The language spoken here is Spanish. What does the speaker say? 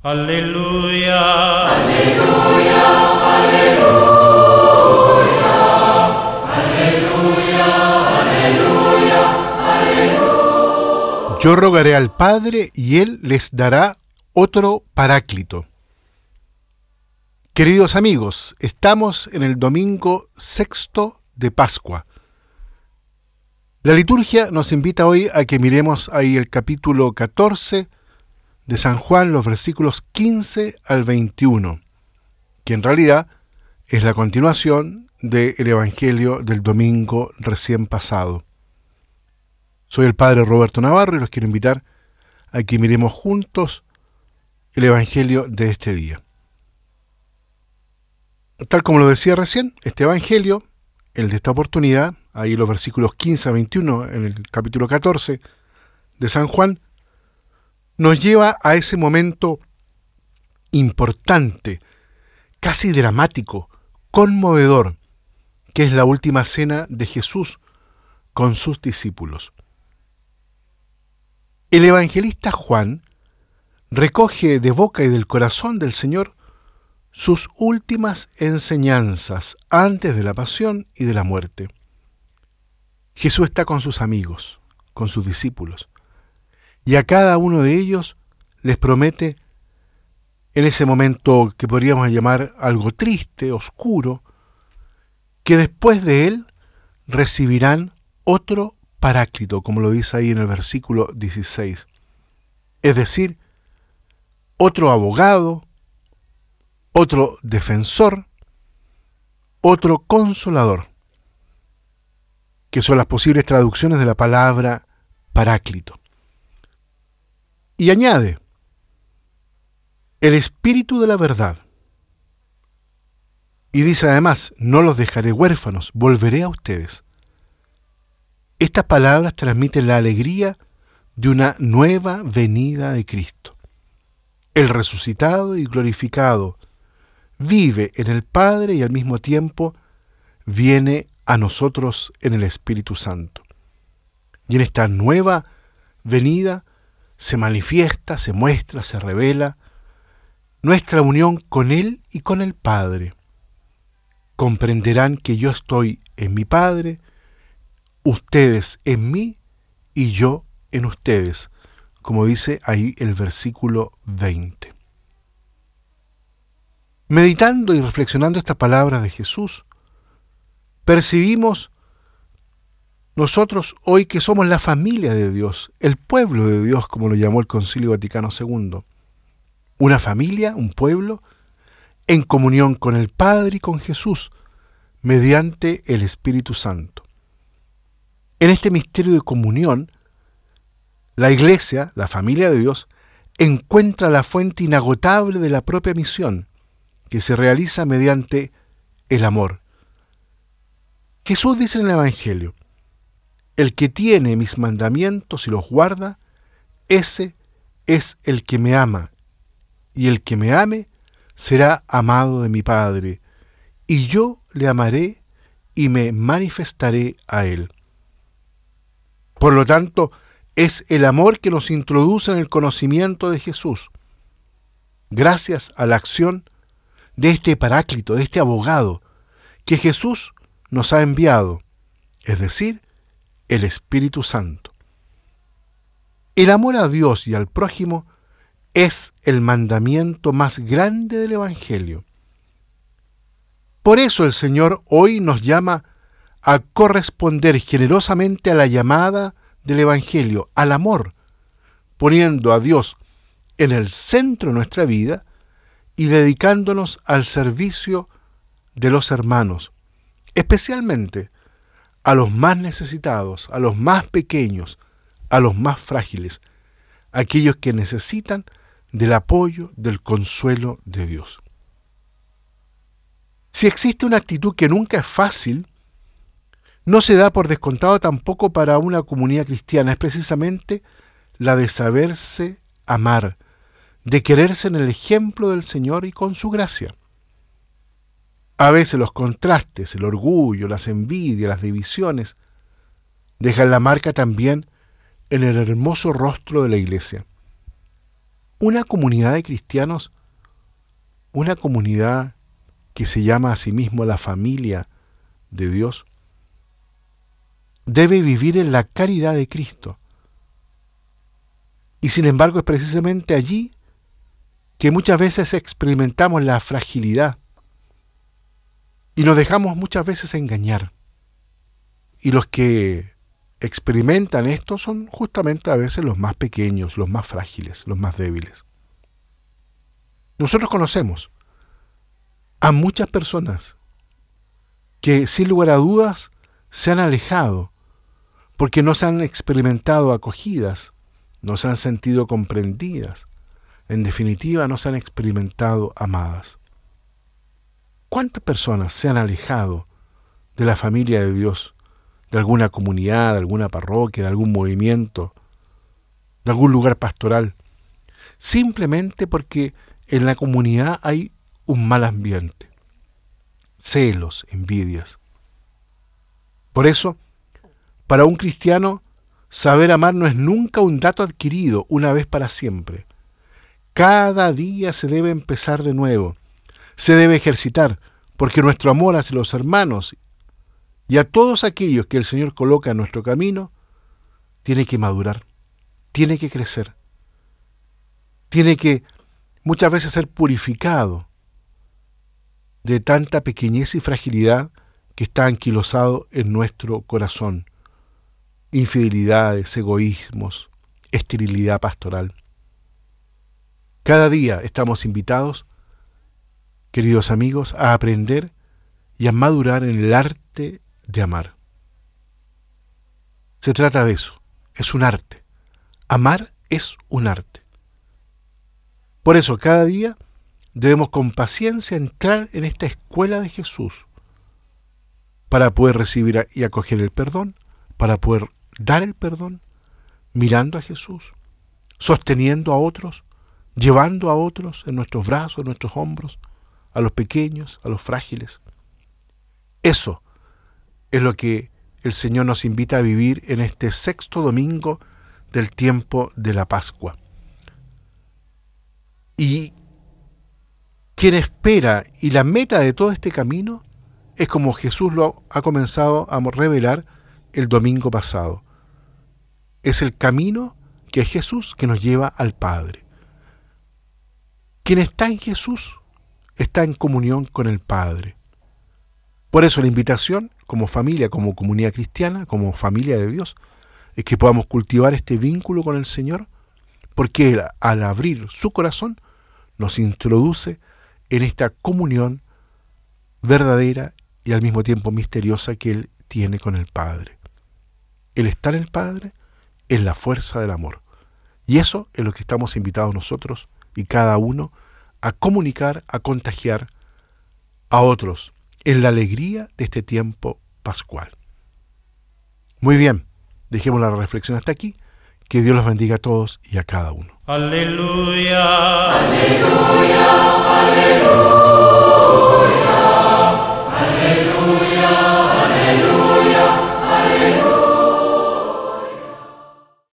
Aleluya. Aleluya, aleluya. Aleluya, aleluya, aleluya. Yo rogaré al Padre y Él les dará otro paráclito. Queridos amigos, estamos en el domingo sexto de Pascua. La liturgia nos invita hoy a que miremos ahí el capítulo 14 de San Juan, los versículos 15 al 21, que en realidad es la continuación del Evangelio del domingo recién pasado. Soy el Padre Roberto Navarro y los quiero invitar a que miremos juntos el Evangelio de este día. Tal como lo decía recién, este Evangelio, el de esta oportunidad, ahí los versículos 15 a 21 en el capítulo 14 de San Juan, nos lleva a ese momento importante, casi dramático, conmovedor, que es la última cena de Jesús con sus discípulos. El evangelista Juan recoge de boca y del corazón del Señor sus últimas enseñanzas antes de la pasión y de la muerte. Jesús está con sus amigos, con sus discípulos, y a cada uno de ellos les promete, en ese momento que podríamos llamar algo triste, oscuro, que después de él recibirán otro paráclito, como lo dice ahí en el versículo 16. Es decir, otro abogado, otro defensor, otro consolador que son las posibles traducciones de la palabra paráclito. Y añade, el espíritu de la verdad. Y dice además, no los dejaré huérfanos, volveré a ustedes. Estas palabras transmiten la alegría de una nueva venida de Cristo. El resucitado y glorificado vive en el Padre y al mismo tiempo viene a nosotros en el Espíritu Santo. Y en esta nueva venida se manifiesta, se muestra, se revela nuestra unión con Él y con el Padre. Comprenderán que yo estoy en mi Padre, ustedes en mí y yo en ustedes, como dice ahí el versículo 20. Meditando y reflexionando estas palabras de Jesús, percibimos nosotros hoy que somos la familia de Dios, el pueblo de Dios, como lo llamó el Concilio Vaticano II. Una familia, un pueblo, en comunión con el Padre y con Jesús, mediante el Espíritu Santo. En este misterio de comunión, la Iglesia, la familia de Dios, encuentra la fuente inagotable de la propia misión, que se realiza mediante el amor, Jesús dice en el Evangelio, el que tiene mis mandamientos y los guarda, ese es el que me ama, y el que me ame será amado de mi Padre, y yo le amaré y me manifestaré a él. Por lo tanto, es el amor que nos introduce en el conocimiento de Jesús, gracias a la acción de este paráclito, de este abogado, que Jesús nos ha enviado, es decir, el Espíritu Santo. El amor a Dios y al prójimo es el mandamiento más grande del Evangelio. Por eso el Señor hoy nos llama a corresponder generosamente a la llamada del Evangelio, al amor, poniendo a Dios en el centro de nuestra vida y dedicándonos al servicio de los hermanos, especialmente a los más necesitados, a los más pequeños, a los más frágiles, aquellos que necesitan del apoyo, del consuelo de Dios. Si existe una actitud que nunca es fácil, no se da por descontado tampoco para una comunidad cristiana, es precisamente la de saberse amar, de quererse en el ejemplo del Señor y con su gracia. A veces los contrastes, el orgullo, las envidias, las divisiones, dejan la marca también en el hermoso rostro de la iglesia. una comunidad de cristianos, una comunidad que se llama a sí mismo la familia de Dios, debe vivir en la caridad de Cristo. Y sin embargo es precisamente allí que muchas veces experimentamos la fragilidad y nos dejamos muchas veces engañar. Y los que experimentan esto son justamente a veces los más pequeños, los más frágiles, los más débiles. Nosotros conocemos a muchas personas que sin lugar a dudas se han alejado porque no se han experimentado acogidas, no se han sentido comprendidas, en definitiva no se han experimentado amadas. ¿Cuántas personas se han alejado de la familia de Dios, de alguna comunidad, de alguna parroquia, de algún movimiento, de algún lugar pastoral? Simplemente porque en la comunidad hay un mal ambiente, celos, envidias. Por eso, para un cristiano, saber amar no es nunca un dato adquirido una vez para siempre. Cada día se debe empezar de nuevo, se debe ejercitar, porque nuestro amor hacia los hermanos y a todos aquellos que el Señor coloca en nuestro camino, tiene que madurar, tiene que crecer, tiene que muchas veces ser purificado de tanta pequeñez y fragilidad que está anquilosado en nuestro corazón. Infidelidades, egoísmos, esterilidad pastoral. Cada día estamos invitados, queridos amigos, a aprender y a madurar en el arte de amar. Se trata de eso, es un arte. Amar es un arte. Por eso cada día debemos con paciencia entrar en esta escuela de Jesús para poder recibir y acoger el perdón, para poder dar el perdón, mirando a Jesús, sosteniendo a otros, llevando a otros en nuestros brazos, en nuestros hombros, a los pequeños, a los frágiles. Eso es lo que el Señor nos invita a vivir en este sexto domingo del tiempo de la Pascua. Y quien espera y la meta de todo este camino es como Jesús lo ha comenzado a revelar el domingo pasado. Es el camino que es Jesús que nos lleva al Padre. Quien está en Jesús está en comunión con el Padre. Por eso la invitación como familia, como comunidad cristiana, como familia de Dios, es que podamos cultivar este vínculo con el Señor, porque Él, al abrir su corazón, nos introduce en esta comunión verdadera y al mismo tiempo misteriosa que Él tiene con el Padre. El estar en el Padre es la fuerza del amor. Y eso es lo que estamos invitados nosotros y cada uno a comunicar, a contagiar a otros en la alegría de este tiempo pascual. Muy bien, dejemos la reflexión hasta aquí. Que Dios los bendiga a todos y a cada uno. Aleluya, aleluya, aleluya.